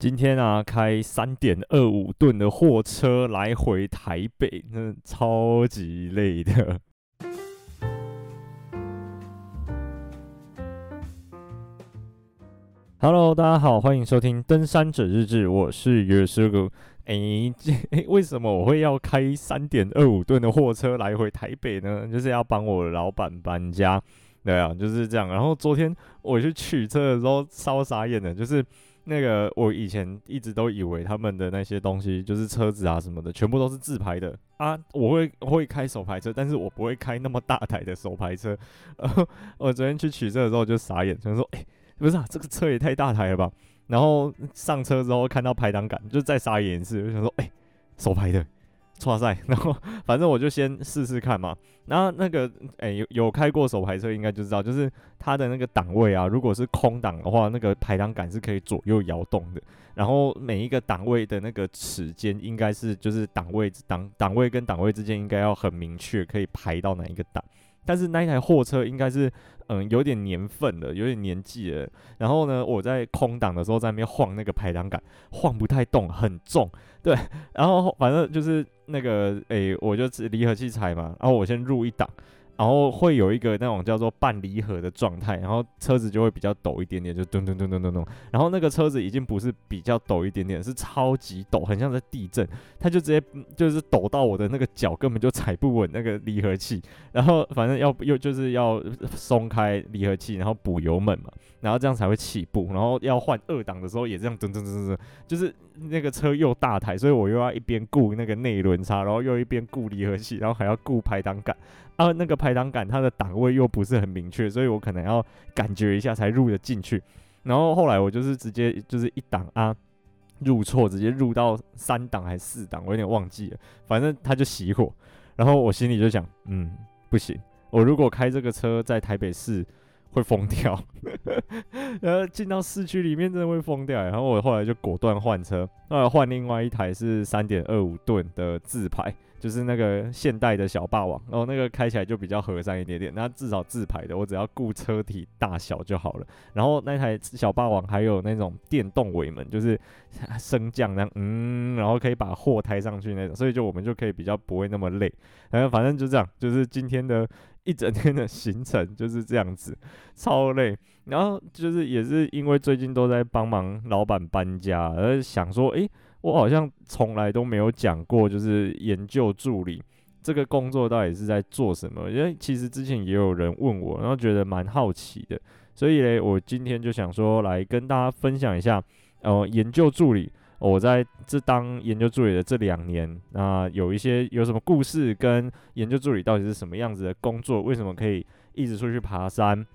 今天啊，开三点二五吨的货车来回台北，那超级累的。Hello，大家好，欢迎收听《登山者日志》，我是月师哥。哎，这为什么我会要开三点二五吨的货车来回台北呢？就是要帮我老板搬家。对啊，就是这样。然后昨天我去取车的时候，超傻眼的，就是。那个我以前一直都以为他们的那些东西就是车子啊什么的，全部都是自拍的啊。我会会开手排车，但是我不会开那么大台的手排车。然后我昨天去取车的时候就傻眼，想说，哎、不是啊，这个车也太大台了吧？然后上车之后看到排档杆，就再傻眼一次，我想说，哎、欸，手排的。剉赛，然后反正我就先试试看嘛。然后那个，哎、有有开过手排车应该就知道，就是它的那个档位啊，如果是空档的话，那个排档杆是可以左右摇动的。然后每一个档位的那个齿间应该是就是档位档档位跟档位之间应该要很明确，可以排到哪一个档。但是那一台货车应该是。嗯，有点年份了，有点年纪了。然后呢，我在空档的时候在那边晃那个排档杆，晃不太动，很重。对，然后反正就是那个，诶、我就只离合器踩嘛，然后我先入一档。然后会有一个那种叫做半离合的状态，然后车子就会比较抖一点点，就咚咚咚咚咚咚。然后那个车子已经不是比较抖一点点，是超级抖，很像在地震。它就直接就是抖到我的那个脚根本就踩不稳那个离合器。然后反正要又就是要松开离合器，然后补油门嘛，然后这样才会起步。然后要换二档的时候也这样噔噔噔噔噔，就是那个车又大台，所以我又要一边顾那个内轮差，然后又一边顾离合器，然后还要顾排挡杆。啊，那个排挡杆它的档位又不是很明确，所以我可能要感觉一下才入得进去。然后后来我就是直接就是一档啊入错，直接入到三档还是四档，我有点忘记了。反正它就熄火，然后我心里就想，嗯，不行，我如果开这个车在台北市会疯掉，然后进到市区里面真的会疯掉。然后我后来就果断换车，后来换另外一台是三点二五吨的自排。就是那个现代的小霸王，然后那个开起来就比较和善一点点。那至少自排的，我只要顾车体大小就好了。然后那台小霸王还有那种电动尾门，就是 升降那样，嗯，然后可以把货抬上去那种，所以就我们就可以比较不会那么累。然后反正就这样，就是今天的一整天的行程就是这样子，超累。然后就是也是因为最近都在帮忙老板搬家，而想说，诶。我好像从来都没有讲过，就是研究助理这个工作到底是在做什么？因为其实之前也有人问我，然后觉得蛮好奇的，所以嘞，我今天就想说来跟大家分享一下，呃，研究助理，我在这当研究助理的这两年，那有一些有什么故事，跟研究助理到底是什么样子的工作，为什么可以一直出去爬山，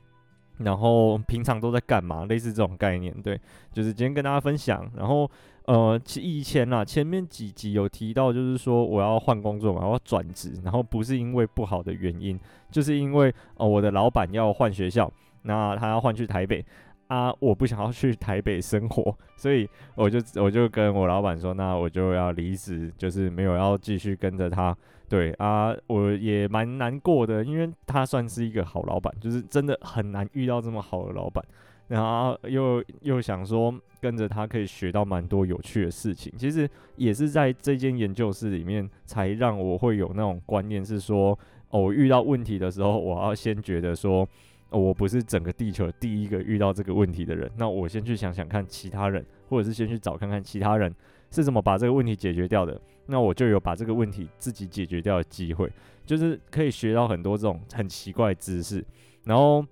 然后平常都在干嘛，类似这种概念，对，就是今天跟大家分享，然后。呃，其以前啊，前面几集有提到，就是说我要换工作嘛，我要转职，然后不是因为不好的原因，就是因为呃我的老板要换学校，那他要换去台北啊，我不想要去台北生活，所以我就我就跟我老板说，那我就要离职，就是没有要继续跟着他。对啊，我也蛮难过的，因为他算是一个好老板，就是真的很难遇到这么好的老板。然后又又想说跟着他可以学到蛮多有趣的事情，其实也是在这间研究室里面才让我会有那种观念，是说哦，我遇到问题的时候，我要先觉得说，我不是整个地球第一个遇到这个问题的人，那我先去想想看其他人，或者是先去找看看其他人是怎么把这个问题解决掉的，那我就有把这个问题自己解决掉的机会，就是可以学到很多这种很奇怪的知识，然后。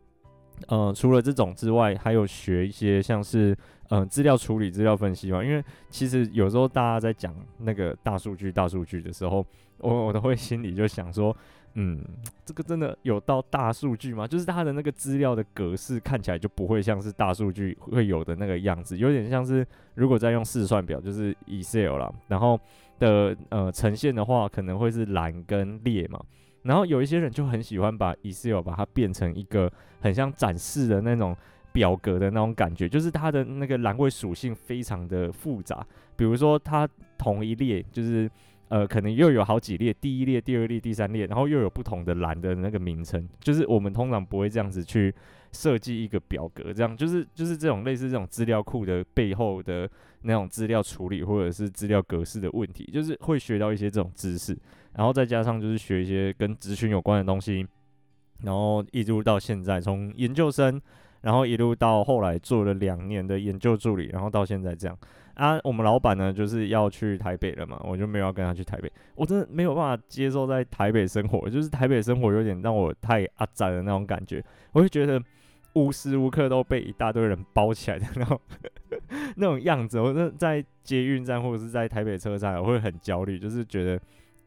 呃，除了这种之外，还有学一些像是嗯资料处理、资料分析嘛。因为其实有时候大家在讲那个大数据、大数据的时候，我我都会心里就想说，嗯，这个真的有到大数据吗？就是它的那个资料的格式看起来就不会像是大数据会有的那个样子，有点像是如果在用试算表，就是 Excel 啦，然后的呃呈现的话，可能会是蓝跟列嘛。然后有一些人就很喜欢把 Excel 把它变成一个很像展示的那种表格的那种感觉，就是它的那个栏位属性非常的复杂。比如说，它同一列就是呃，可能又有好几列，第一列、第二列、第三列，然后又有不同的栏的那个名称，就是我们通常不会这样子去设计一个表格，这样就是就是这种类似这种资料库的背后的那种资料处理或者是资料格式的问题，就是会学到一些这种知识，然后再加上就是学一些跟资讯有关的东西，然后一直到现在，从研究生，然后一路到后来做了两年的研究助理，然后到现在这样。啊，我们老板呢就是要去台北了嘛，我就没有要跟他去台北。我真的没有办法接受在台北生活，就是台北生活有点让我太阿宅的那种感觉。我会觉得无时无刻都被一大堆人包起来的那种 那种样子。我在捷运站或者是在台北车站，我会很焦虑，就是觉得。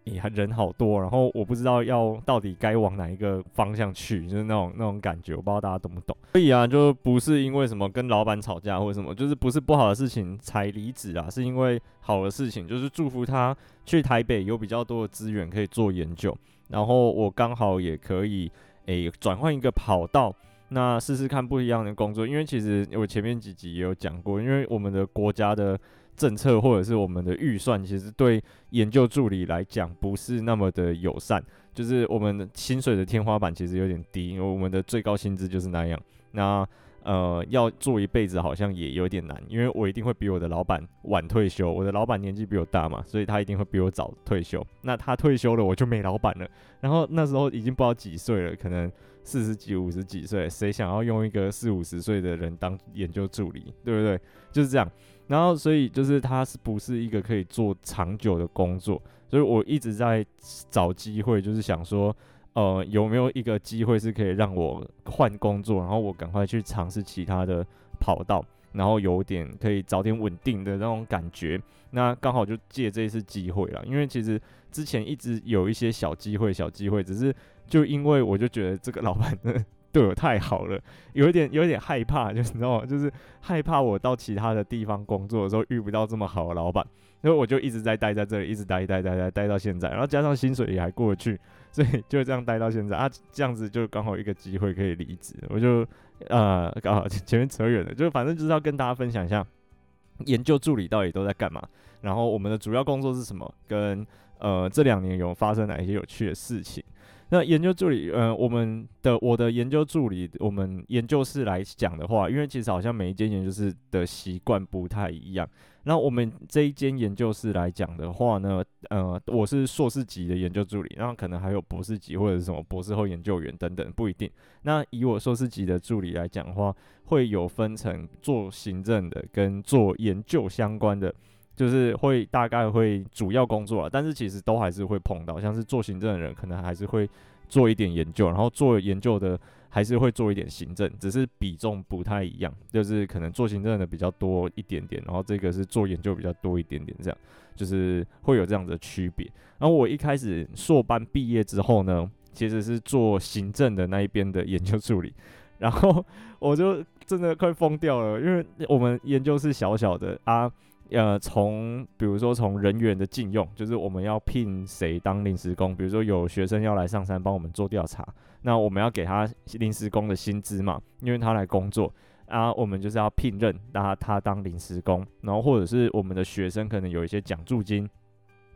也还人好多，然后我不知道要到底该往哪一个方向去，就是那种那种感觉，我不知道大家懂不懂。所以啊，就不是因为什么跟老板吵架或者什么，就是不是不好的事情才离职啊，是因为好的事情，就是祝福他去台北有比较多的资源可以做研究，然后我刚好也可以诶转换一个跑道，那试试看不一样的工作，因为其实我前面几集也有讲过，因为我们的国家的。政策或者是我们的预算，其实对研究助理来讲不是那么的友善，就是我们的薪水的天花板其实有点低，因为我们的最高薪资就是那样。那呃，要做一辈子好像也有点难，因为我一定会比我的老板晚退休，我的老板年纪比我大嘛，所以他一定会比我早退休。那他退休了，我就没老板了。然后那时候已经不知道几岁了，可能四十几、五十几岁，谁想要用一个四五十岁的人当研究助理，对不对？就是这样。然后，所以就是他是不是一个可以做长久的工作？所以我一直在找机会，就是想说，呃，有没有一个机会是可以让我换工作，然后我赶快去尝试其他的跑道，然后有点可以早点稳定的那种感觉。那刚好就借这一次机会了，因为其实之前一直有一些小机会，小机会，只是就因为我就觉得这个老板。对我太好了，有一点有一点害怕，就是你知道吗？就是害怕我到其他的地方工作的时候遇不到这么好的老板，所以我就一直在待在这里，一直待待待待待到现在，然后加上薪水也还过去，所以就这样待到现在啊，这样子就刚好一个机会可以离职，我就呃刚好前面扯远了，就反正就是要跟大家分享一下研究助理到底都在干嘛，然后我们的主要工作是什么，跟呃这两年有发生哪一些有趣的事情。那研究助理，呃，我们的我的研究助理，我们研究室来讲的话，因为其实好像每一间研究室的习惯不太一样。那我们这一间研究室来讲的话呢，呃，我是硕士级的研究助理，然后可能还有博士级或者是什么博士后研究员等等，不一定。那以我硕士级的助理来讲的话，会有分成做行政的跟做研究相关的。就是会大概会主要工作啊，但是其实都还是会碰到，像是做行政的人可能还是会做一点研究，然后做研究的还是会做一点行政，只是比重不太一样，就是可能做行政的比较多一点点，然后这个是做研究比较多一点点，这样就是会有这样的区别。然后我一开始硕班毕业之后呢，其实是做行政的那一边的研究助理，然后 我就真的快疯掉了，因为我们研究室小小的啊。呃，从比如说从人员的禁用，就是我们要聘谁当临时工，比如说有学生要来上山帮我们做调查，那我们要给他临时工的薪资嘛，因为他来工作，啊，我们就是要聘任他他当临时工，然后或者是我们的学生可能有一些奖助金，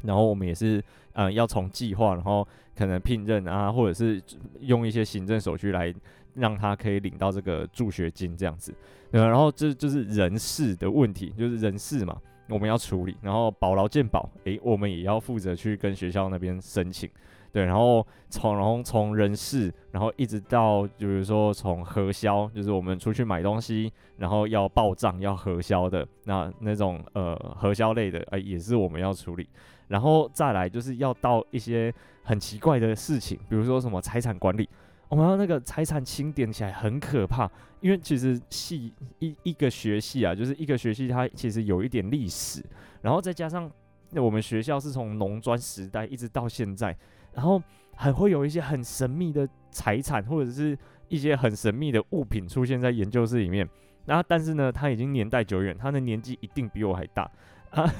然后我们也是呃要从计划，然后可能聘任啊，或者是用一些行政手续来让他可以领到这个助学金这样子。对，然后这就是人事的问题，就是人事嘛，我们要处理。然后保劳健保，诶，我们也要负责去跟学校那边申请。对，然后从然后从人事，然后一直到就是说从核销，就是我们出去买东西，然后要报账要核销的那那种呃核销类的，诶，也是我们要处理。然后再来就是要到一些很奇怪的事情，比如说什么财产管理。我们要那个财产清点起来很可怕，因为其实系一一个学系啊，就是一个学系，它其实有一点历史，然后再加上我们学校是从农专时代一直到现在，然后还会有一些很神秘的财产或者是一些很神秘的物品出现在研究室里面，然后但是呢，它已经年代久远，它的年纪一定比我还大啊，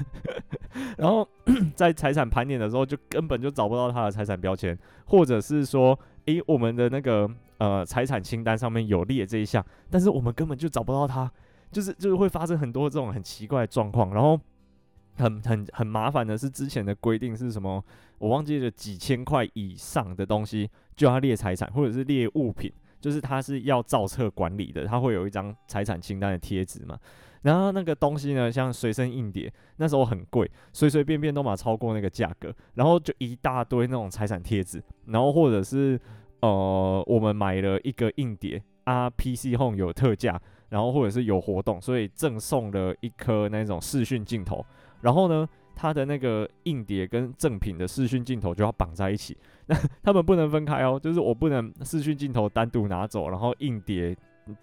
然后 在财产盘点的时候就根本就找不到他的财产标签，或者是说。诶，我们的那个呃财产清单上面有列这一项，但是我们根本就找不到他，就是就是会发生很多这种很奇怪的状况，然后很很很麻烦的是，之前的规定是什么？我忘记了几千块以上的东西就要列财产，或者是列物品，就是它是要造册管理的，它会有一张财产清单的贴纸嘛。然后那个东西呢，像随身硬碟，那时候很贵，随随便便都嘛超过那个价格，然后就一大堆那种财产贴纸，然后或者是呃，我们买了一个硬碟啊，PC Home 有特价，然后或者是有活动，所以赠送了一颗那种视讯镜头，然后呢，它的那个硬碟跟赠品的视讯镜头就要绑在一起，他们不能分开哦，就是我不能视讯镜头单独拿走，然后硬碟。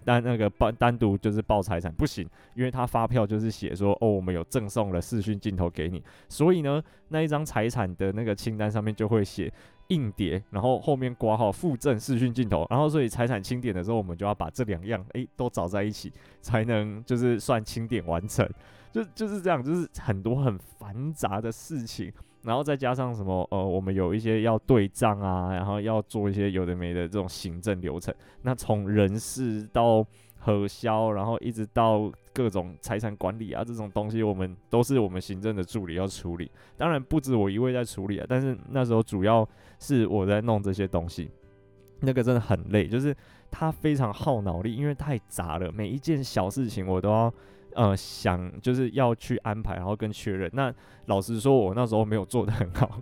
单那个报单独就是报财产不行，因为他发票就是写说哦，我们有赠送了视讯镜头给你，所以呢，那一张财产的那个清单上面就会写硬碟，然后后面挂号附赠视讯镜头，然后所以财产清点的时候，我们就要把这两样诶、都找在一起，才能就是算清点完成，就就是这样，就是很多很繁杂的事情。然后再加上什么呃，我们有一些要对账啊，然后要做一些有的没的这种行政流程。那从人事到核销，然后一直到各种财产管理啊这种东西，我们都是我们行政的助理要处理。当然不止我一位在处理啊，但是那时候主要是我在弄这些东西，那个真的很累，就是它非常耗脑力，因为太杂了，每一件小事情我都要。呃，想就是要去安排，然后跟确认。那老实说，我那时候没有做的很好，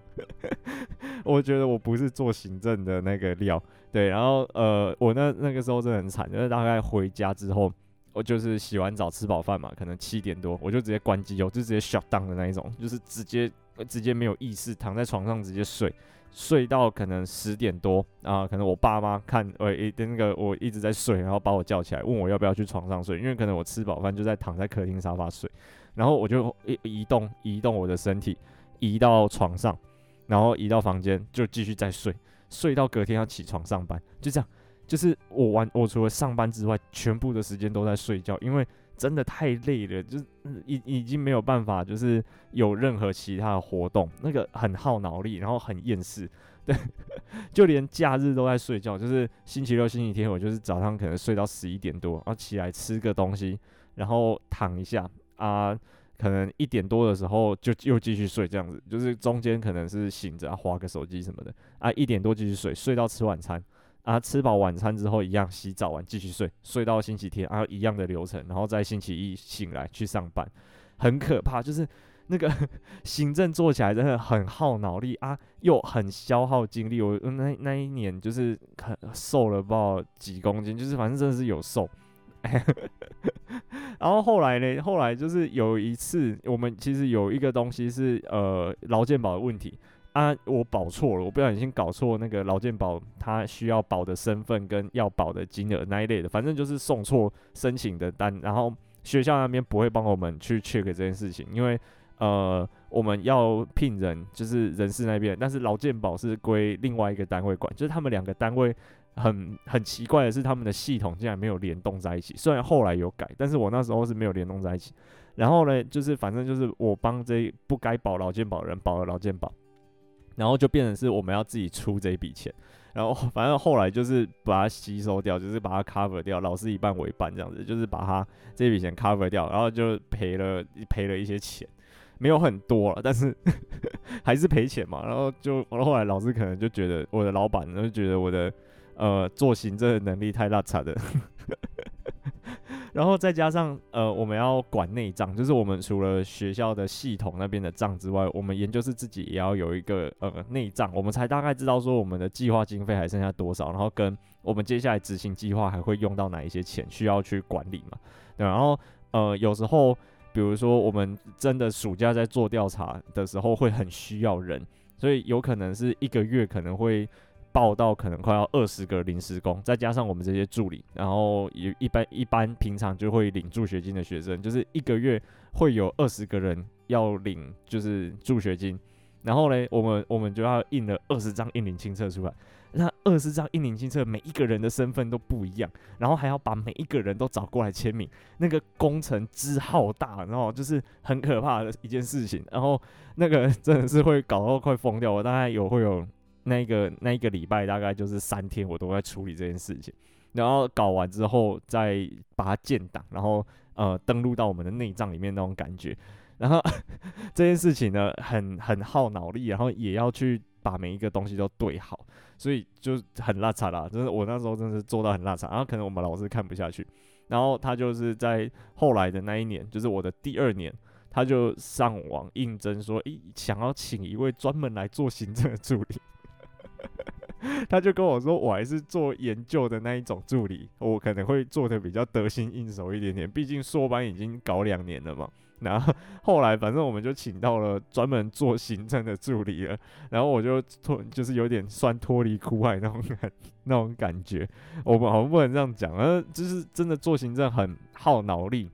我觉得我不是做行政的那个料。对，然后呃，我那那个时候真的很惨，就是大概回家之后，我就是洗完澡吃饱饭嘛，可能七点多，我就直接关机，我就直接 shut down 的那一种，就是直接直接没有意识，躺在床上直接睡。睡到可能十点多啊，可能我爸妈看，呃一那个我一直在睡，然后把我叫起来，问我要不要去床上睡，因为可能我吃饱饭就在躺在客厅沙发睡，然后我就移移动移动我的身体，移到床上，然后移到房间就继续再睡，睡到隔天要起床上班，就这样，就是我完我除了上班之外，全部的时间都在睡觉，因为。真的太累了，就是已已经没有办法，就是有任何其他的活动，那个很耗脑力，然后很厌世，对，就连假日都在睡觉，就是星期六、星期天，我就是早上可能睡到十一点多，然后起来吃个东西，然后躺一下啊，可能一点多的时候就又继续睡，这样子，就是中间可能是醒着啊，滑个手机什么的啊，一点多继续睡，睡到吃晚餐。啊，吃饱晚餐之后一样洗澡完继续睡，睡到星期天啊一样的流程，然后在星期一醒来去上班，很可怕，就是那个 行政做起来真的很耗脑力啊，又很消耗精力。我那那一年就是很瘦了不知道几公斤，就是反正真的是有瘦。然后后来呢，后来就是有一次，我们其实有一个东西是呃劳健保的问题。啊，我保错了，我不小心搞错那个劳健保，他需要保的身份跟要保的金额那一类的，反正就是送错申请的单，然后学校那边不会帮我们去 check 这件事情，因为呃我们要聘人，就是人事那边，但是劳健保是归另外一个单位管，就是他们两个单位很很奇怪的是，他们的系统竟然没有联动在一起，虽然后来有改，但是我那时候是没有联动在一起，然后呢，就是反正就是我帮这不该保劳健保的人保了劳健保。然后就变成是我们要自己出这一笔钱，然后 反正后来就是把它吸收掉，就是把它 cover 掉，老师一半我一半这样子，就是把它这笔钱 cover 掉，然后就赔了赔了一些钱，没有很多了，但是 还是赔钱嘛。然后就后来老师可能就觉得我的老板就觉得我的呃做行政的能力太拉差的。然后再加上呃，我们要管内账，就是我们除了学校的系统那边的账之外，我们研究室自己也要有一个呃内账，我们才大概知道说我们的计划经费还剩下多少，然后跟我们接下来执行计划还会用到哪一些钱，需要去管理嘛。对，然后呃，有时候比如说我们真的暑假在做调查的时候，会很需要人，所以有可能是一个月可能会。报到可能快要二十个临时工，再加上我们这些助理，然后也一般一般平常就会领助学金的学生，就是一个月会有二十个人要领就是助学金，然后呢，我们我们就要印了二十张印领清册出来，那二十张印领清册每一个人的身份都不一样，然后还要把每一个人都找过来签名，那个工程之浩大，然后就是很可怕的一件事情，然后那个真的是会搞到快疯掉，我大概有会有。那一个那一个礼拜大概就是三天，我都在处理这件事情，然后搞完之后再把它建档，然后呃登录到我们的内账里面那种感觉，然后 这件事情呢，很很耗脑力，然后也要去把每一个东西都对好，所以就很拉扯啦。就是我那时候真的是做到很拉扯，然后可能我们老师看不下去，然后他就是在后来的那一年，就是我的第二年，他就上网应征说，诶，想要请一位专门来做行政的助理。他就跟我说，我还是做研究的那一种助理，我可能会做的比较得心应手一点点，毕竟硕班已经搞两年了嘛。然后后来反正我们就请到了专门做行政的助理了，然后我就脱就是有点算脱离苦海那种感 那种感觉。我们好像不能这样讲，呃，就是真的做行政很耗脑力。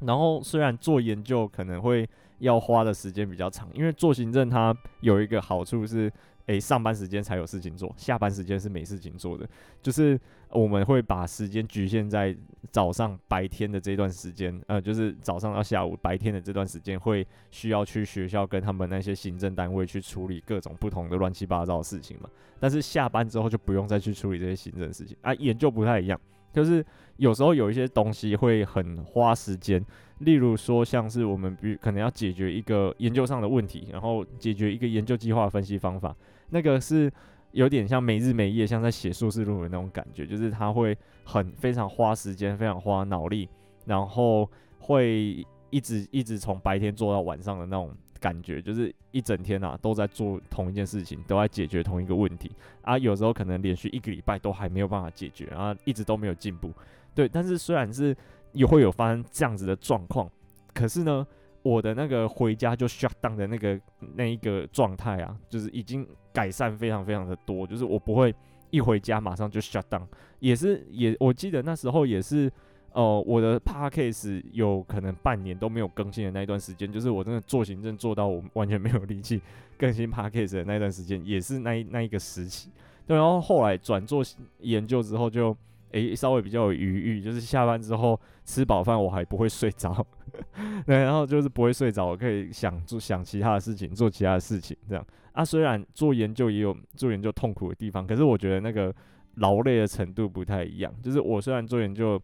然后虽然做研究可能会要花的时间比较长，因为做行政它有一个好处是。诶，上班时间才有事情做，下班时间是没事情做的。就是我们会把时间局限在早上白天的这段时间，呃，就是早上到下午白天的这段时间，会需要去学校跟他们那些行政单位去处理各种不同的乱七八糟的事情嘛。但是下班之后就不用再去处理这些行政事情啊。研究不太一样，就是有时候有一些东西会很花时间，例如说像是我们比可能要解决一个研究上的问题，然后解决一个研究计划分析方法。那个是有点像没日没夜，像在写硕士论文那种感觉，就是他会很非常花时间，非常花脑力，然后会一直一直从白天做到晚上的那种感觉，就是一整天啊都在做同一件事情，都在解决同一个问题啊。有时候可能连续一个礼拜都还没有办法解决，然后一直都没有进步。对，但是虽然是也会有发生这样子的状况，可是呢，我的那个回家就 shut down 的那个那一个状态啊，就是已经。改善非常非常的多，就是我不会一回家马上就 shut down，也是也我记得那时候也是，呃，我的 podcast 有可能半年都没有更新的那一段时间，就是我真的做行政做到我完全没有力气更新 podcast 的那一段时间，也是那一那一个时期。对，然后后来转做研究之后就。诶，稍微比较有余裕，就是下班之后吃饱饭，我还不会睡着，对，然后就是不会睡着，我可以想做想其他的事情，做其他的事情，这样啊。虽然做研究也有做研究痛苦的地方，可是我觉得那个劳累的程度不太一样。就是我虽然做研究，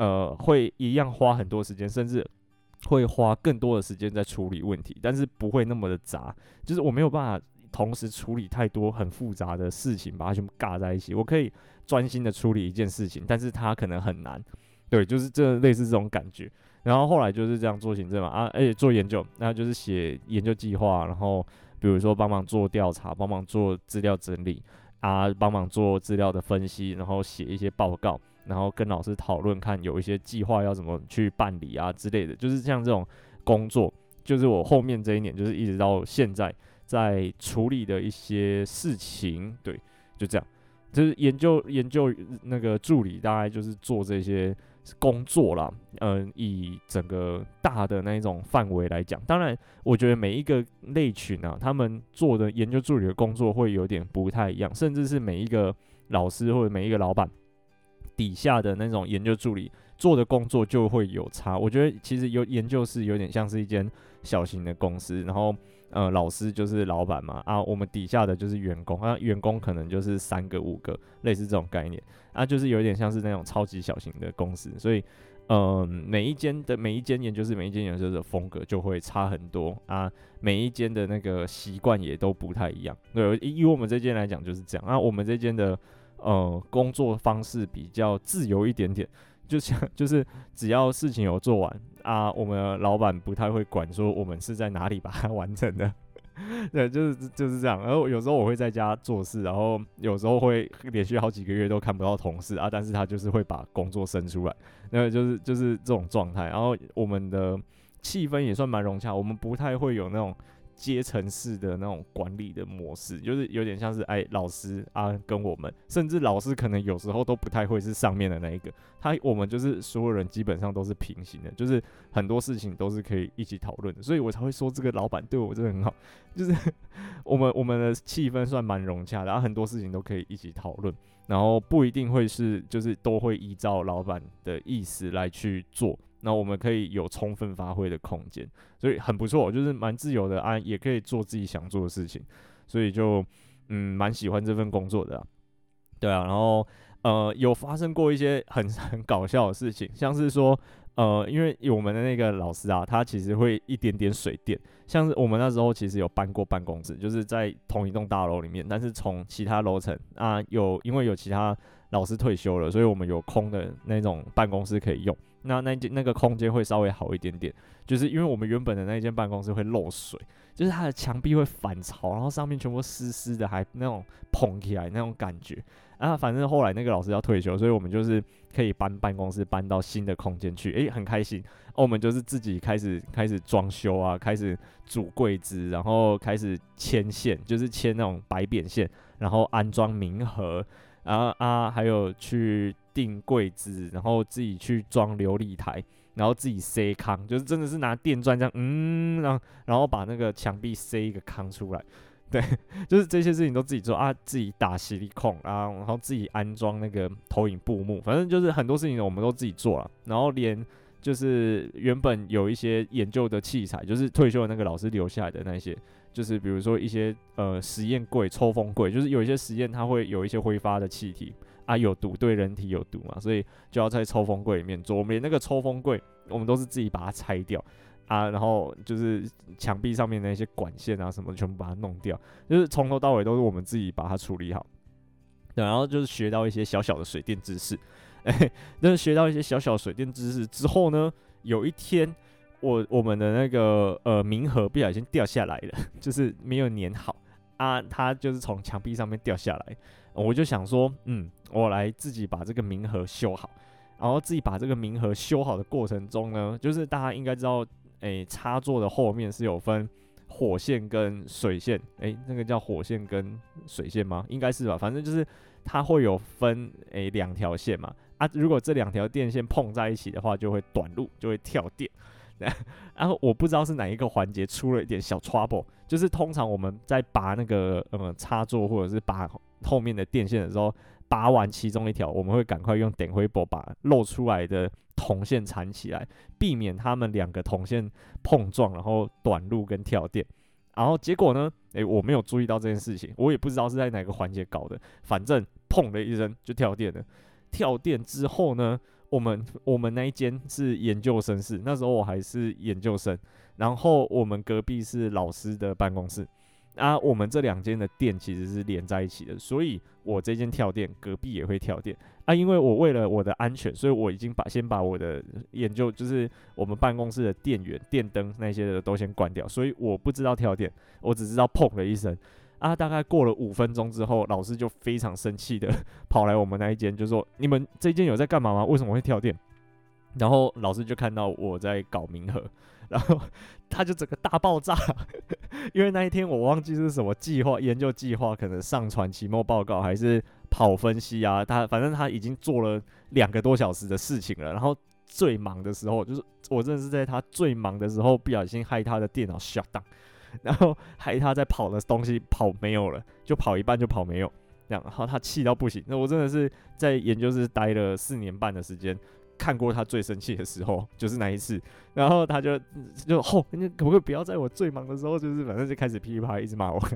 呃，会一样花很多时间，甚至会花更多的时间在处理问题，但是不会那么的杂。就是我没有办法同时处理太多很复杂的事情，把它全部尬在一起。我可以。专心的处理一件事情，但是它可能很难，对，就是这类似这种感觉。然后后来就是这样做行政嘛，啊，而且做研究，那就是写研究计划，然后比如说帮忙做调查，帮忙做资料整理，啊，帮忙做资料的分析，然后写一些报告，然后跟老师讨论，看有一些计划要怎么去办理啊之类的，就是像这种工作，就是我后面这一年，就是一直到现在在处理的一些事情，对，就这样。就是研究研究那个助理，大概就是做这些工作啦。嗯，以整个大的那一种范围来讲，当然，我觉得每一个类群啊，他们做的研究助理的工作会有点不太一样，甚至是每一个老师或者每一个老板底下的那种研究助理做的工作就会有差。我觉得其实有研究室有点像是一间小型的公司，然后。呃，老师就是老板嘛，啊，我们底下的就是员工，啊，员工可能就是三个、五个，类似这种概念，啊，就是有点像是那种超级小型的公司，所以，嗯、每一间的每一间研究室，每一间研究室的风格就会差很多啊，每一间的那个习惯也都不太一样。对，以我们这间来讲就是这样，啊，我们这间的呃工作方式比较自由一点点。就像 就是只要事情有做完啊，我们老板不太会管说我们是在哪里把它 完成的，对，就是就是这样。然后有时候我会在家做事，然后有时候会连续好几个月都看不到同事啊，但是他就是会把工作生出来，那就是就是这种状态。然后我们的气氛也算蛮融洽，我们不太会有那种。阶层式的那种管理的模式，就是有点像是哎，老师啊，跟我们，甚至老师可能有时候都不太会是上面的那一个，他我们就是所有人基本上都是平行的，就是很多事情都是可以一起讨论的，所以我才会说这个老板对我真的很好，就是 我们我们的气氛算蛮融洽，然后很多事情都可以一起讨论，然后不一定会是就是都会依照老板的意思来去做。那我们可以有充分发挥的空间，所以很不错，就是蛮自由的啊，也可以做自己想做的事情，所以就嗯蛮喜欢这份工作的，对啊，然后呃有发生过一些很 很搞笑的事情，像是说呃，因为我们的那个老师啊，他其实会一点点水电，像是我们那时候其实有搬过办公室，就是在同一栋大楼里面，但是从其他楼层啊，有因为有其他老师退休了，所以我们有空的那种办公室可以用。那那间那个空间会稍微好一点点，就是因为我们原本的那间办公室会漏水，就是它的墙壁会反潮，然后上面全部湿湿的，还那种膨起来那种感觉。啊，反正后来那个老师要退休，所以我们就是可以搬办公室搬到新的空间去，诶、很开心。哦，我们就是自己开始开始装修啊，开始组柜子，然后开始牵线，就是牵那种白扁线，然后安装明盒，然后啊，还有去。订柜子，然后自己去装琉璃台，然后自己塞康，就是真的是拿电钻这样，嗯，然后然后把那个墙壁塞一个康出来，对，就是这些事情都自己做啊，自己打矽利康啊，然后自己安装那个投影布幕，反正就是很多事情我们都自己做了，然后连就是原本有一些研究的器材，就是退休的那个老师留下来的那些，就是比如说一些呃实验柜、抽风柜，就是有一些实验它会有一些挥发的气体。它、有毒，对人体有毒嘛，所以就要在抽风柜里面做。我们连那个抽风柜，我们都是自己把它拆掉啊，然后就是墙壁上面那些管线啊什么，全部把它弄掉，就是从头到尾都是我们自己把它处理好。对，然后就是学到一些小小的水电知识，哎、欸，就是学到一些小小的水电知识之后呢，有一天我我们的那个呃明盒不小心掉下来了，就是没有粘好啊，它就是从墙壁上面掉下来。我就想说，嗯，我来自己把这个明盒修好，然后自己把这个明盒修好的过程中呢，就是大家应该知道，诶、插座的后面是有分火线跟水线，诶、那个叫火线跟水线吗？应该是吧，反正就是它会有分诶两条线嘛，啊，如果这两条电线碰在一起的话，就会短路，就会跳电。然后我不知道是哪一个环节出了一点小 trouble，就是通常我们在拔那个呃插座或者是拔后面的电线的时候，拔完其中一条，我们会赶快用点灰布把露出来的铜线缠起来，避免它们两个铜线碰撞，然后短路跟跳电。然后结果呢，诶，我没有注意到这件事情，我也不知道是在哪个环节搞的，反正砰的一声就跳电了。跳电之后呢，我们我们那一间是研究生室，那时候我还是研究生，然后我们隔壁是老师的办公室，啊，我们这两间的电其实是连在一起的，所以我这间跳电，隔壁也会跳电啊。因为我为了我的安全，所以我已经把先把我的研究，就是我们办公室的电源、电灯那些的都先关掉，所以我不知道跳电，我只知道砰的一声。啊，大概过了五分钟之后，老师就非常生气的 跑来我们那一间，就说：“你们这一间有在干嘛吗？为什么会跳电？”然后老师就看到我在搞明盒，然后 他就整个大爆炸，因为那一天我忘记是什么计划、研究计划，可能上传期末报告还是跑分析啊。他反正他已经做了两个多小时的事情了，然后最忙的时候，就是我真的是在他最忙的时候，不小心害他的电脑 shut down。然后害他在跑的东西跑没有了，就跑一半就跑没有，这样，然后他气到不行。那我真的是在研究室待了四年半的时间，看过他最生气的时候，就是那一次。然后他就就吼，你可不可以不要在我最忙的时候，就是反正就开始噼里啪啦一直骂我。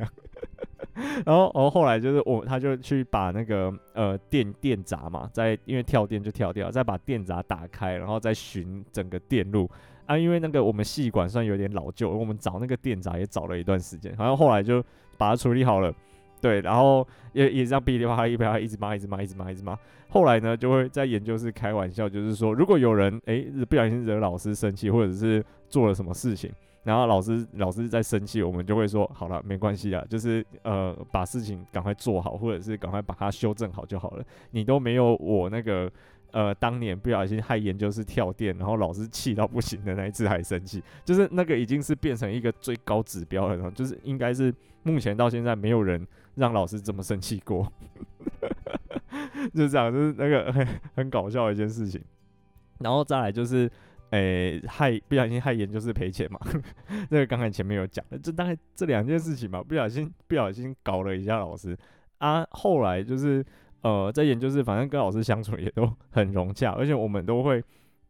然后，然后后来就是我，他就去把那个呃电电闸嘛，在因为跳电就跳掉，再把电闸打开，然后再寻整个电路。啊，因为那个我们细管算有点老旧，我们找那个电闸也找了一段时间，然后后来就把它处理好了，对，然后也也这样噼里啪啦一啪啦一直骂，一直骂，一直骂，一直骂。后来呢，就会在研究室开玩笑，就是说，如果有人诶不小心惹老师生气，或者是做了什么事情，然后老师老师在生气，我们就会说，好了，没关系啊，就是呃把事情赶快做好，或者是赶快把它修正好就好了。你都没有我那个。呃，当年不小心害研究室跳电，然后老师气到不行的那一次还生气，就是那个已经是变成一个最高指标了，就是应该是目前到现在没有人让老师这么生气过，就是这样，就是那个很很搞笑的一件事情。然后再来就是，诶、欸，害不小心害研究室赔钱嘛，那个刚才前面有讲，就大概这两件事情嘛，不小心不小心搞了一下老师啊，后来就是。呃，在研究室，反正跟老师相处也都很融洽，而且我们都会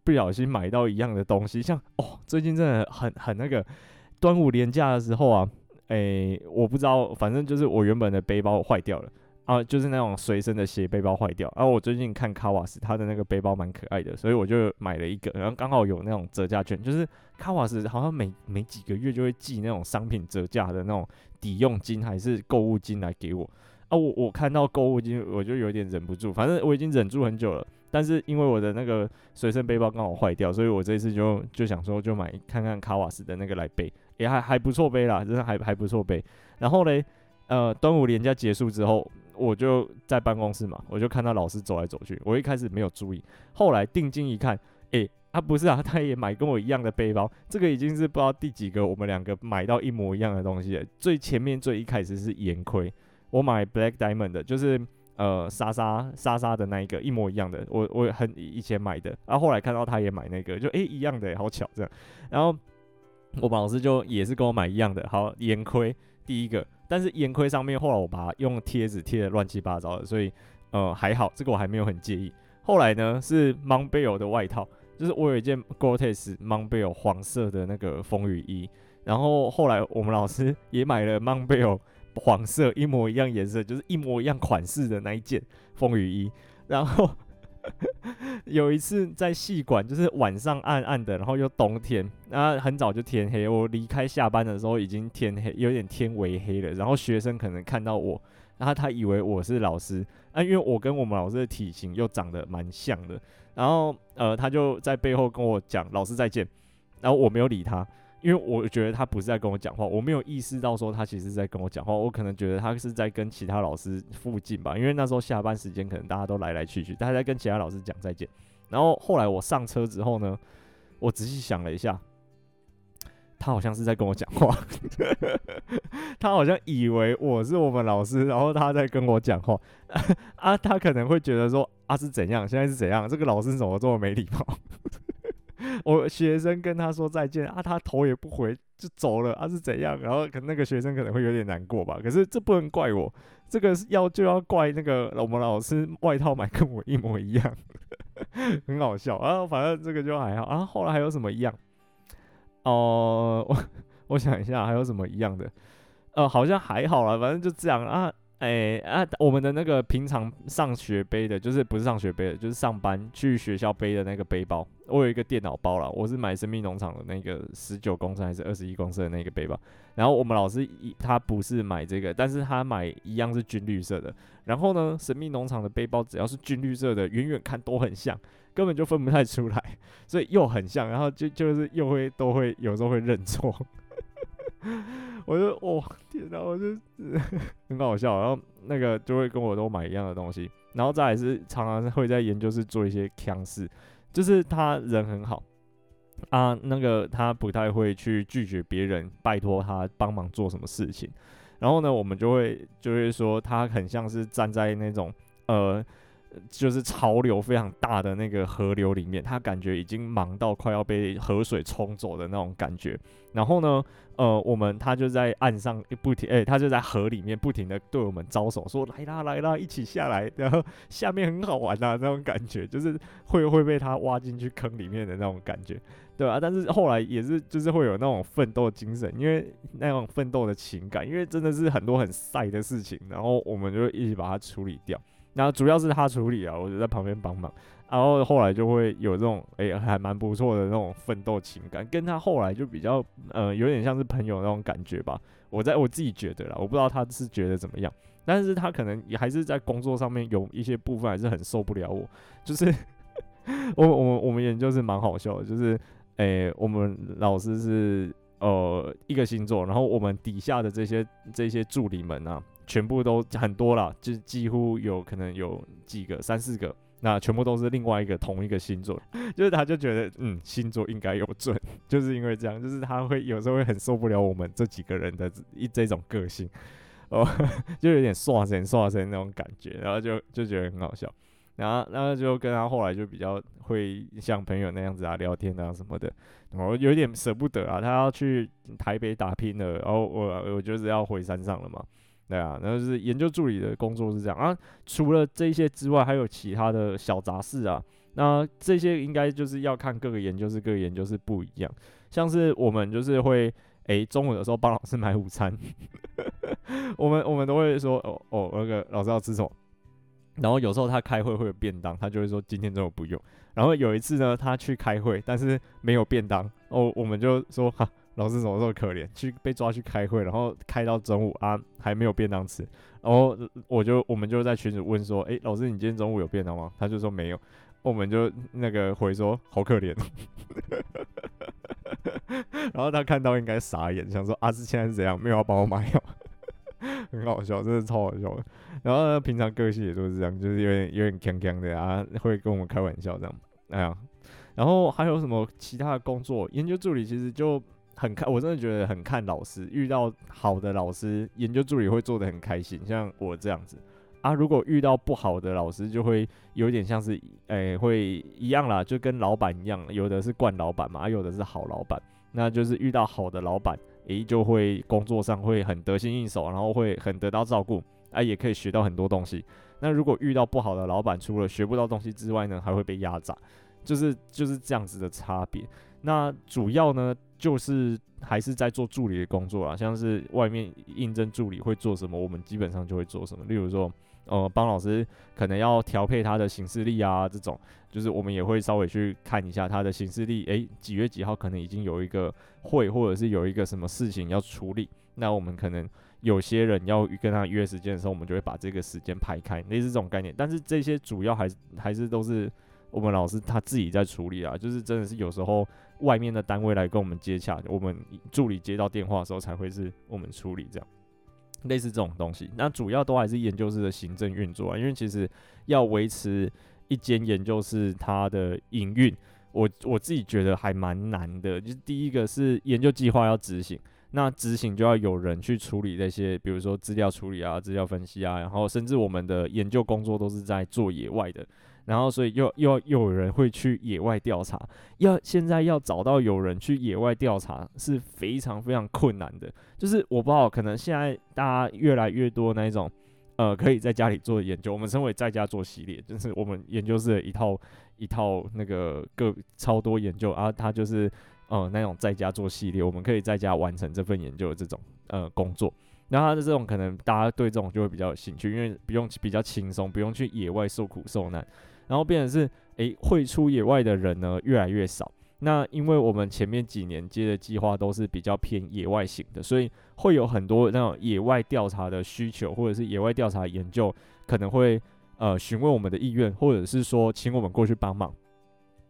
不小心买到一样的东西，像哦，最近真的很很那个端午连假的时候啊，诶，我不知道，反正就是我原本的背包坏掉了啊，就是那种随身的斜背包坏掉，然后我最近看卡瓦斯，他的那个背包蛮可爱的，所以我就买了一个，然后刚好有那种折价券，就是卡瓦斯好像每每几个月就会寄那种商品折价的那种抵用金还是购物金来给我，啊，我我看到购物金我就有点忍不住，反正我已经忍住很久了，但是因为我的那个随身背包刚好坏掉，所以我这次就就想说就买看看卡瓦斯的那个来背，也还还不错背啦，真的还还不错背，然后嘞，呃，端午连假结束之后。我就在办公室嘛，我就看到老师走来走去。我一开始没有注意，后来定睛一看，哎、欸，啊不是啊，他也买跟我一样的背包。这个已经是不知道第几个，我们两个买到一模一样的东西了。最前面最一开始是岩盔，我买 Black Diamond 的，就是呃莎莎莎莎的那一个一模一样的，我我很以前买的。然后后来看到他也买那个，就哎、欸、一样的，好巧这样。然后我们老师就也是跟我买一样的，好岩盔第一个。但是岩盔上面后来我把它用贴纸贴的乱七八糟的，所以呃还好，这个我还没有很介意。后来呢是 mon bell 的外套，就是我有一件 Gore-Tex Montbell 黄色的那个风雨衣，然后后来我们老师也买了 mon bell 黄色一模一样颜色，就是一模一样款式的那一件风雨衣，然后。有一次在戏馆，就是晚上暗暗的，然后又冬天，然后很早就天黑。我离开下班的时候已经天黑，有点天微黑了。然后学生可能看到我，然后他以为我是老师，啊，因为我跟我们老师的体型又长得蛮像的。然后呃，他就在背后跟我讲：“老师再见。”然后我没有理他。因为我觉得他不是在跟我讲话，我没有意识到说他其实是在跟我讲话，我可能觉得他是在跟其他老师附近吧，因为那时候下班时间可能大家都来来去去，他在跟其他老师讲再见。然后后来我上车之后呢，我仔细想了一下，他好像是在跟我讲话，他好像以为我是我们老师，然后他在跟我讲话 啊，他可能会觉得说啊是怎样，现在是怎样，这个老师怎么这么没礼貌？我学生跟他说再见啊，他头也不回就走了啊，是怎样？然后可那个学生可能会有点难过吧。可是这不能怪我，这个是要就要怪那个我们老师外套买跟我一模一样，很好笑啊。反正这个就还好啊。后来还有什么一样？哦、我 我想一下还有什么一样的？呃，好像还好啦，反正就这样啊。哎、啊，我们的那个平常上学背的，就是不是上学背的，就是上班去学校背的那个背包。我有一个电脑包啦，我是买生命农场的那个十九公升还是二十一公升的那个背包。然后我们老师一他不是买这个，但是他买一样是军绿色的。然后呢，神秘农场的背包只要是军绿色的，远远看都很像，根本就分不太出来，所以又很像，然后就就是又会都会有时候会认错。我就哦天哪，我就 很搞笑，然后那个就会跟我都买一样的东西，然后再来是常常会在研究室做一些锵事，就是他人很好。啊，那个他不太会去拒绝别人拜托他帮忙做什么事情，然后呢，我们就会就会说他很像是站在那种呃。就是潮流非常大的那个河流里面，他感觉已经忙到快要被河水冲走的那种感觉。然后呢，呃，我们他就在岸上不停，诶、欸，他就在河里面不停的对我们招手，说来啦来啦，一起下来。然后下面很好玩呐、那种感觉就是会会被他挖进去坑里面的那种感觉，对、啊？但是后来也是就是会有那种奋斗精神，因为那种奋斗的情感，因为真的是很多很晒的事情，然后我们就一起把它处理掉。然后主要是他处理啊，我就在旁边帮忙。然后后来就会有这种哎、欸，还蛮不错的那种奋斗情感，跟他后来就比较呃，有点像是朋友那种感觉吧。我在我自己觉得啦，我不知道他是觉得怎么样，但是他可能也还是在工作上面有一些部分还是很受不了我。就是 我我我们研究是蛮好笑的，就是哎、我们老师是呃一个星座，然后我们底下的这些这些助理们啊。全部都很多了，就几乎有可能有几个三四个，那全部都是另外一个同一个星座，就是他就觉得嗯星座应该有准，就是因为这样，就是他会有时候会很受不了我们这几个人的一这种个性，哦，就有点刷神刷神那种感觉，然后就就觉得很好笑，然后然后就跟他后来就比较会像朋友那样子啊聊天啊什么的，我有点舍不得啊，他要去台北打拼了，然后我我就是要回山上了嘛。对啊，然后是研究助理的工作是这样啊。除了这些之外，还有其他的小杂事啊。那这些应该就是要看各个研究室，各个研究室不一样。像是我们就是会，诶，中午的时候帮老师买午餐，我们我们都会说哦哦，那个老师要吃什么？然后有时候他开会会有便当，他就会说今天中午不用。然后有一次呢，他去开会，但是没有便当哦，我们就说哈，老师怎么这么可怜，去被抓去开会，然后开到中午啊还没有便当吃。然后我就我们就在群组问说，诶，老师你今天中午有便当吗？他就说没有。我们就那个回说好可怜。然后他看到应该傻眼，想说阿志现在是怎样，没有要帮我买药。很好笑，真的超好笑。然后呢，平常个性也都是这样，就是有点有点锵锵的啊，会跟我们开玩笑这样。哎呀，然后还有什么其他的工作？研究助理其实就很看，我真的觉得很看老师。遇到好的老师，研究助理会做得很开心，像我这样子啊。如果遇到不好的老师，就会有点像是，哎，会一样啦，就跟老板一样，有的是惯老板嘛，有的是好老板。那就是遇到好的老板。诶，就会工作上会很得心应手，然后会很得到照顾，啊，也可以学到很多东西。那如果遇到不好的老板，除了学不到东西之外呢，还会被压榨，就是就是这样子的差别。那主要呢，就是还是在做助理的工作啊，像是外面应征助理会做什么，我们基本上就会做什么。例如说，呃，帮老师可能要调配他的行事历啊，这种就是我们也会稍微去看一下他的行事历。诶，几月几号可能已经有一个会，或者是有一个什么事情要处理，那我们可能有些人要跟他约时间的时候，我们就会把这个时间排开，类似这种概念。但是这些主要还是还是都是我们老师他自己在处理啊，就是真的是有时候外面的单位来跟我们接洽，我们助理接到电话的时候才会是我们处理这样。类似这种东西，那主要都还是研究室的行政运作啊，因为其实要维持一间研究室它的营运，我我自己觉得还蛮难的。就是第一个是研究计划要执行，那执行就要有人去处理那些，比如说资料处理啊、资料分析啊，然后甚至我们的研究工作都是在做野外的。然后，所以又又又有人会去野外调查，要现在要找到有人去野外调查是非常非常困难的。就是我不知道，可能现在大家越来越多那一种，呃，可以在家里做研究，我们称为在家做系列，就是我们研究室的一套一套那个个超多研究啊，它就是呃那种在家做系列，我们可以在家完成这份研究的这种呃工作。然后它的这种可能大家对这种就会比较有兴趣，因为不用比较轻松，不用去野外受苦受难。然后变成是，诶，会出野外的人呢越来越少。那因为我们前面几年接的计划都是比较偏野外型的，所以会有很多那种野外调查的需求，或者是野外调查研究，可能会呃询问我们的意愿，或者是说请我们过去帮忙，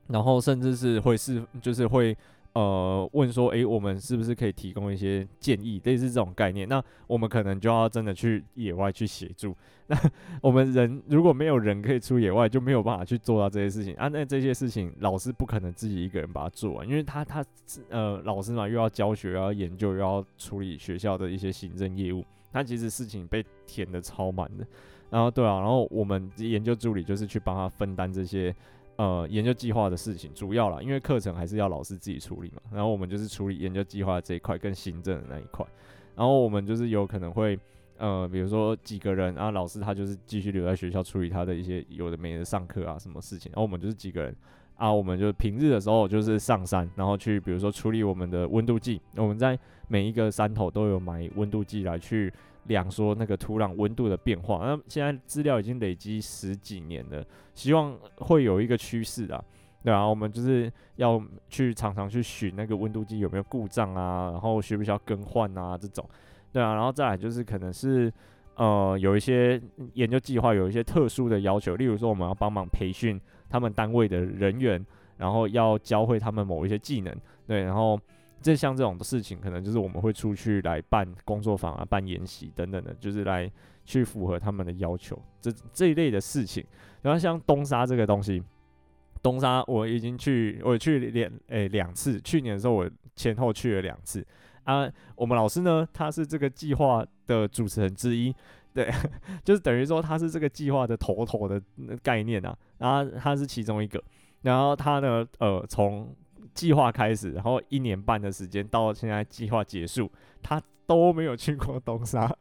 然后甚至是会是就是会。呃，问说，诶，我们是不是可以提供一些建议，类似这种概念？那我们可能就要真的去野外去协助。那我们人如果没有人可以出野外，就没有办法去做到这些事情啊。那这些事情老师不可能自己一个人把它做完，因为他他呃老师嘛，又要教学，又要研究，又要处理学校的一些行政业务，他其实事情被填得超满的。然后对啊，然后我们研究助理就是去帮他分担这些。呃，研究计划的事情主要啦，因为课程还是要老师自己处理嘛。然后我们就是处理研究计划这一块跟行政的那一块。然后我们就是有可能会，呃，比如说几个人啊，老师他就是继续留在学校处理他的一些有的没的上课啊什么事情。然后我们就是几个人啊，我们就平日的时候就是上山，然后去比如说处理我们的温度计。我们在每一个山头都有买温度计来去。量说那个土壤温度的变化，那现在资料已经累积十几年了，希望会有一个趋势啊，对啊，我们就是要去常常去寻那个温度计有没有故障啊，然后需不需要更换啊这种，对啊，然后再来就是可能是呃有一些研究计划有一些特殊的要求，例如说我们要帮忙培训他们单位的人员，然后要教会他们某一些技能，对，然后。这像这种事情，可能就是我们会出去来办工作坊啊、办研习等等的，就是来去符合他们的要求，这这一类的事情。然后像东沙这个东西，东沙我已经去，我去两诶两次，去年的时候我前后去了两次啊。我们老师呢，他是这个计划的主持人之一，对，就是等于说他是这个计划的头头的概念啊，然后他是其中一个，然后他呢，呃，从计划开始，然后一年半的时间到现在计划结束，他都没有去过东沙，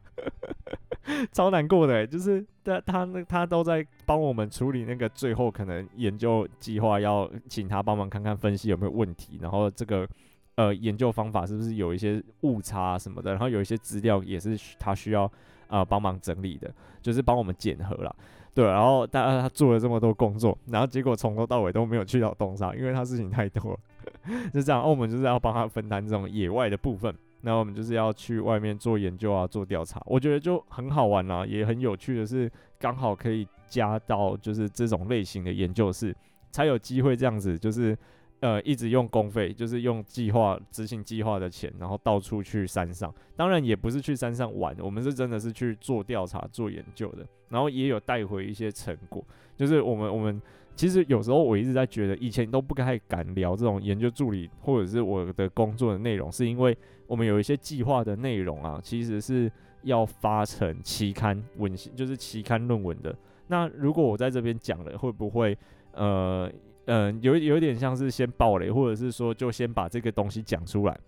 超难过的。就是他他那他都在帮我们处理那个最后可能研究计划，要请他帮忙看看分析有没有问题，然后这个呃研究方法是不是有一些误差什么的，然后有一些资料也是他需要呃帮忙整理的，就是帮我们检核了。对，然后大家他做了这么多工作，然后结果从头到尾都没有去到东沙，因为他事情太多了，就这样。我们就是要帮他分担这种野外的部分，那我们就是要去外面做研究啊，做调查。我觉得就很好玩啊，也很有趣的是，刚好可以加到就是这种类型的研究室，才有机会这样子，就是。呃，一直用公费，就是用计划执行计划的钱，然后到处去山上。当然也不是去山上玩，我们是真的是去做调查、做研究的。然后也有带回一些成果。就是我们我们其实有时候我一直在觉得，以前都不太敢聊这种研究助理或者是我的工作的内容，是因为我们有一些计划的内容啊，其实是要发成期刊文献，就是期刊论文的。那如果我在这边讲了，会不会呃？嗯，有有点像是先爆雷，或者是说就先把这个东西讲出来。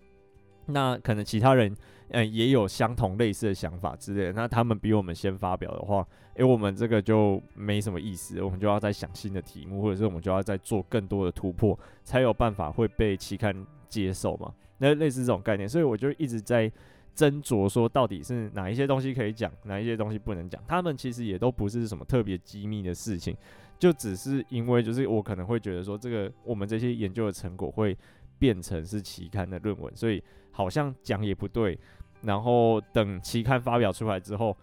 那可能其他人嗯也有相同类似的想法之类的，那他们比我们先发表的话，诶，我们这个就没什么意思，我们就要再想新的题目，或者是我们就要再做更多的突破，才有办法会被期刊接受嘛。那类似这种概念，所以我就一直在斟酌说，到底是哪一些东西可以讲，哪一些东西不能讲。他们其实也都不是什么特别机密的事情。就只是因为，就是我可能会觉得说，这个我们这些研究的成果会变成是期刊的论文，所以好像讲也不对。然后等期刊发表出来之后，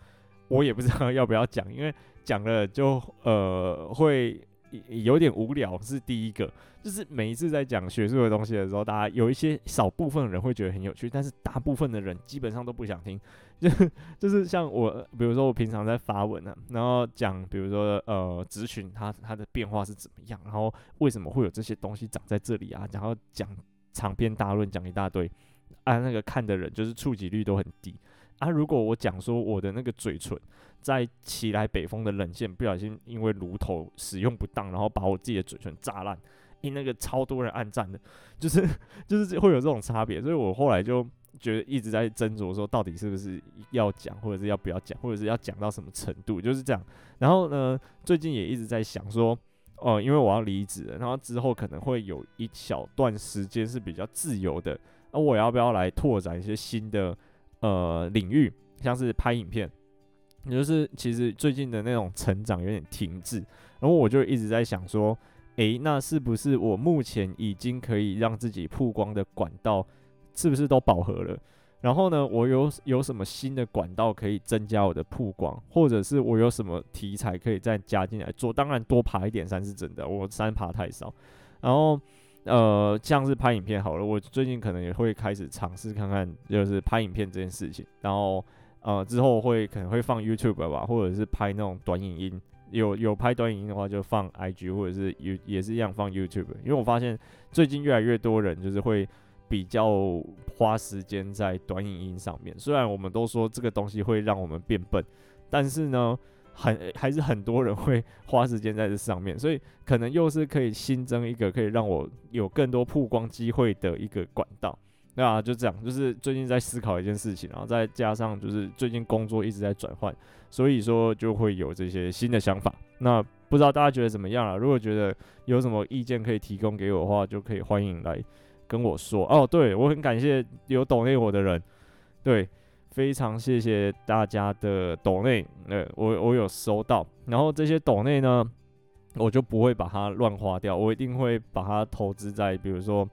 我也不知道要不要讲，因为讲了就呃会。有点无聊是第一个，就是每一次在讲学术的东西的时候，大家有一些少部分人会觉得很有趣，但是大部分的人基本上都不想听。就就是像我，比如说我平常在发文啊，然后讲，比如说呃，质询它它的变化是怎么样，然后为什么会有这些东西长在这里啊，然后讲长篇大论讲一大堆，啊，那个看的人就是触及率都很低。啊，如果我讲说我的那个嘴唇在起来北风的冷线不小心因为炉头使用不当，然后把我自己的嘴唇炸烂，因那个超多人按赞的，就是就是会有这种差别，所以我后来就觉得一直在斟酌说到底是不是要讲，或者是要不要讲，或者是要讲到什么程度，就是这样。然后呢，最近也一直在想说，哦、因为我要离职，然后之后可能会有一小段时间是比较自由的，那我要不要来拓展一些新的？呃，领域像是拍影片，也就是其实最近的那种成长有点停滞，然后我就一直在想说，诶，那是不是我目前已经可以让自己曝光的管道是不是都饱和了？然后呢，我有有什么新的管道可以增加我的曝光，或者是我有什么题材可以再加进来做？当然多爬一点山是真的，我山爬太少，然后。呃，像是拍影片好了，我最近可能也会开始尝试看看，就是拍影片这件事情。然后，呃，之后会可能会放 YouTube 吧，或者是拍那种短影音。有有拍短影音的话，就放 IG，或者是也也是一样放 YouTube。因为我发现最近越来越多人就是会比较花时间在短影音上面。虽然我们都说这个东西会让我们变笨，但是呢。很还是很多人会 花时间在这上面，所以可能又是可以新增一个可以让我有更多曝光机会的一个管道。那就这样，就是最近在思考一件事情，然后再加上就是最近工作一直在转换，所以说就会有这些新的想法。那不知道大家觉得怎么样啊？如果觉得有什么意见可以提供给我的话，就可以欢迎来跟我说。哦，对，我很感谢有懂内我的人，对。非常谢谢大家的抖内，呃，我我有收到，然后这些抖内呢，我就不会把它乱花掉，我一定会把它投资在，比如说，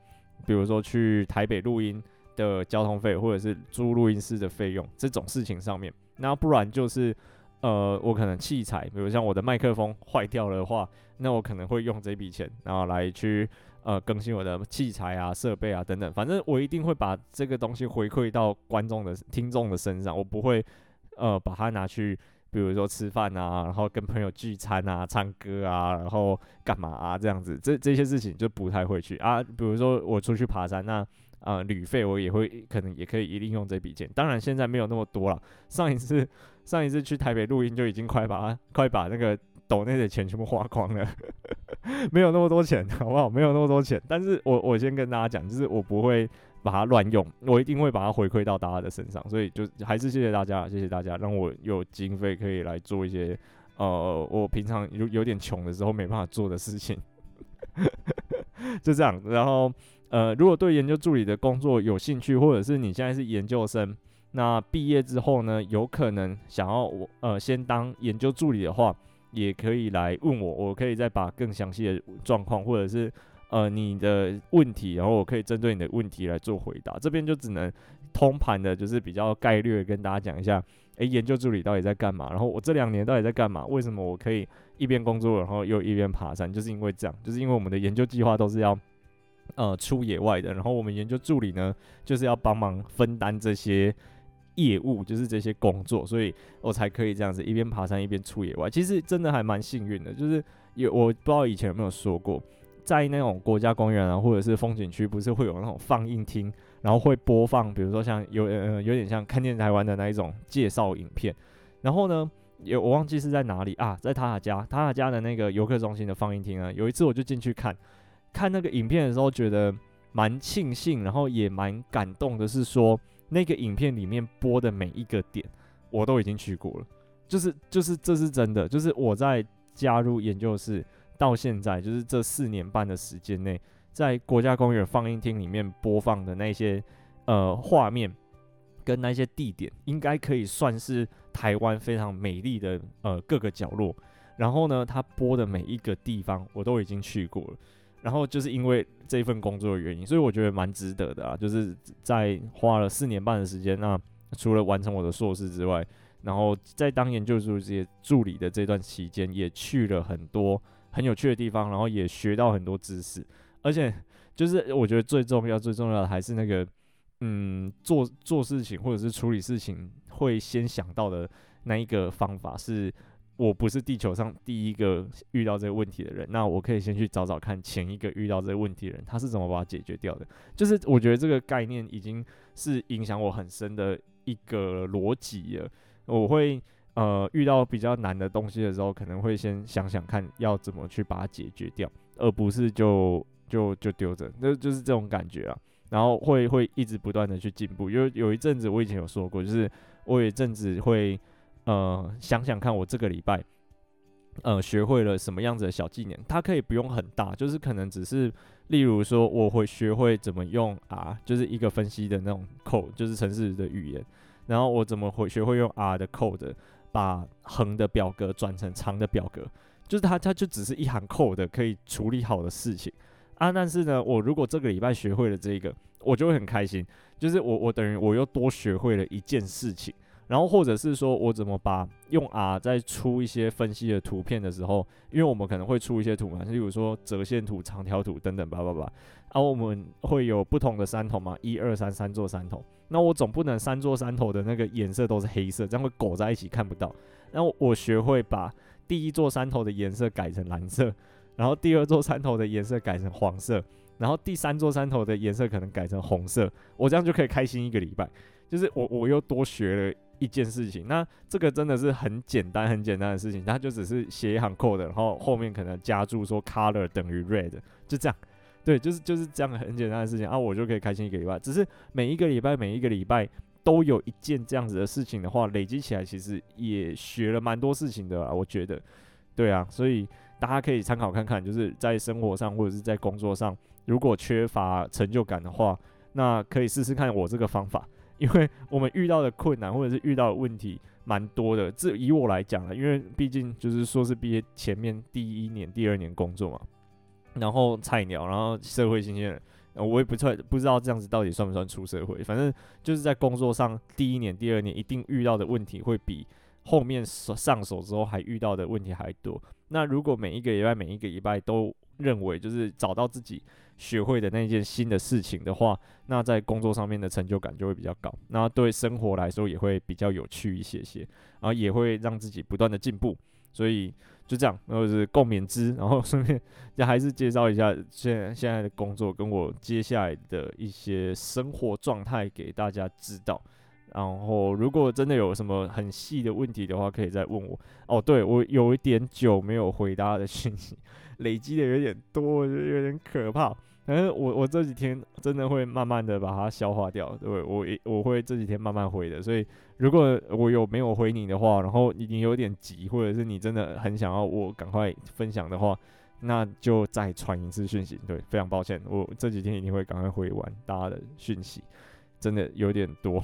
比如说去台北录音的交通费，或者是租录音室的费用这种事情上面，那不然就是，呃，我可能器材，比如像我的麦克风坏掉了的话，那我可能会用这笔钱，然后来去。呃，更新我的器材啊、设备啊等等，反正我一定会把这个东西回馈到观众的、听众的身上，我不会呃把它拿去，比如说吃饭啊，然后跟朋友聚餐啊、唱歌啊，然后干嘛啊这样子，这这些事情就不太会去啊。比如说我出去爬山，那呃旅费我也会可能也可以一定用这笔钱，当然现在没有那么多了。上一次上一次去台北录音就已经快把快把那个。抖内的钱全部花光了，没有那么多钱，好不好？没有那么多钱，但是我我先跟大家讲，就是我不会把它乱用，我一定会把它回馈到大家的身上，所以就还是谢谢大家，谢谢大家，让我有经费可以来做一些呃，我平常有有点穷的时候没办法做的事情，就这样。然后呃，如果对研究助理的工作有兴趣，或者是你现在是研究生，那毕业之后呢，有可能想要我呃先当研究助理的话，也可以来问我，我可以再把更详细的状况，或者是呃你的问题，然后我可以针对你的问题来做回答。这边就只能通盘的，就是比较概略跟大家讲一下，诶，研究助理到底在干嘛？然后我这两年到底在干嘛？为什么我可以一边工作，然后又一边爬山？就是因为这样，就是因为我们的研究计划都是要呃出野外的，然后我们研究助理呢，就是要帮忙分担这些。业务就是这些工作，所以我才可以这样子一边爬山一边出野外。其实真的还蛮幸运的，就是有我不知道以前有没有说过，在那种国家公园啊，或者是风景区，不是会有那种放映厅，然后会播放，比如说像有呃有点像看见台湾的那一种介绍影片。然后呢，有我忘记是在哪里啊，在塔塔加塔塔加的那个游客中心的放映厅啊。有一次我就进去看，看那个影片的时候，觉得蛮庆幸，然后也蛮感动的，是说。那个影片里面播的每一个点，我都已经去过了，就是就是这是真的，就是我在加入研究室到现在，就是这四年半的时间内，在国家公园放映厅里面播放的那些呃画面跟那些地点，应该可以算是台湾非常美丽的呃各个角落。然后呢，他播的每一个地方，我都已经去过了。然后就是因为这份工作的原因，所以我觉得蛮值得的啊！就是在花了四年半的时间，那除了完成我的硕士之外，然后在当研究助理助理的这段期间，也去了很多很有趣的地方，然后也学到很多知识。而且就是我觉得最重要、最重要的还是那个，嗯，做做事情或者是处理事情会先想到的那一个方法是。我不是地球上第一个遇到这个问题的人，那我可以先去找找看前一个遇到这个问题的人，他是怎么把它解决掉的。就是我觉得这个概念已经是影响我很深的一个逻辑了。我会呃遇到比较难的东西的时候，可能会先想想看要怎么去把它解决掉，而不是就就就丢着，那就是这种感觉啊。然后会会一直不断的去进步，因为有一阵子我以前有说过，就是我有一阵子会。呃，想想看，我这个礼拜，呃，学会了什么样子的小技能？它可以不用很大，就是可能只是，例如说，我会学会怎么用 R，就是一个分析的那种 code，就是程式的语言。然后我怎么会学会用 R 的 code，把横的表格转成长的表格，就是它，它就只是一行 code 可以处理好的事情啊。但是呢，我如果这个礼拜学会了这个，我就会很开心，就是我我等于我又多学会了一件事情。然后或者是说我怎么把用 R 在出一些分析的图片的时候，因为我们可能会出一些图嘛，例如说折线图、长条图等等，叭叭叭。然后我们会有不同的山头嘛，一二三三座山头。那我总不能三座山头的那个颜色都是黑色，这样会勾在一起看不到。然后我学会把第一座山头的颜色改成蓝色，然后第二座山头的颜色改成黄色，然后第三座山头的颜色可能改成红色。我这样就可以开心一个礼拜，就是我我又多学了。一件事情，那这个真的是很简单、很简单的事情，它就只是写一行 code，然后后面可能加注说 color 等于 red，就这样，对，就是就是这样很简单的事情啊，我就可以开心一个礼拜。只是每一个礼拜、每一个礼拜都有一件这样子的事情的话，累积起来其实也学了蛮多事情的啊，我觉得，对啊，所以大家可以参考看看，就是在生活上或者是在工作上，如果缺乏成就感的话，那可以试试看我这个方法。因为我们遇到的困难或者是遇到的问题蛮多的，这以我来讲啊，因为毕竟就是硕士毕业前面第一年、第二年工作嘛，然后菜鸟，然后社会新鲜人，我也不错，不知道这样子到底算不算出社会。反正就是在工作上第一年、第二年一定遇到的问题会比后面上手之后还遇到的问题还多。那如果每一个礼拜、每一个礼拜都认为就是找到自己。学会的那件新的事情的话，那在工作上面的成就感就会比较高，那对生活来说也会比较有趣一些些，然后也会让自己不断的进步，所以就这样，然后是共勉之，然后顺便 也还是介绍一下现现在的工作跟我接下来的一些生活状态给大家知道，然后如果真的有什么很细的问题的话，可以再问我。哦，对，我有一点久没有回答的讯息，累积的有点多，我觉得有点可怕。反正我我这几天真的会慢慢的把它消化掉，对，我我会这几天慢慢回的，所以如果我有没有回你的话，然后你有点急，或者是你真的很想要我赶快分享的话，那就再传一次讯息。对，非常抱歉，我这几天一定会赶快回完大家的讯息，真的有点多。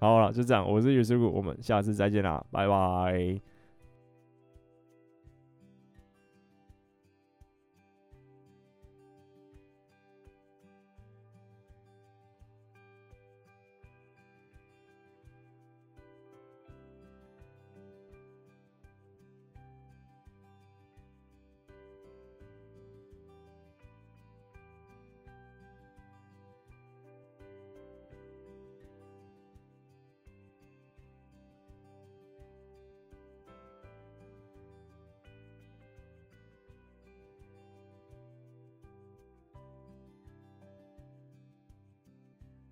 好了，就这样，我是余师傅，我们下次再见啦，拜拜。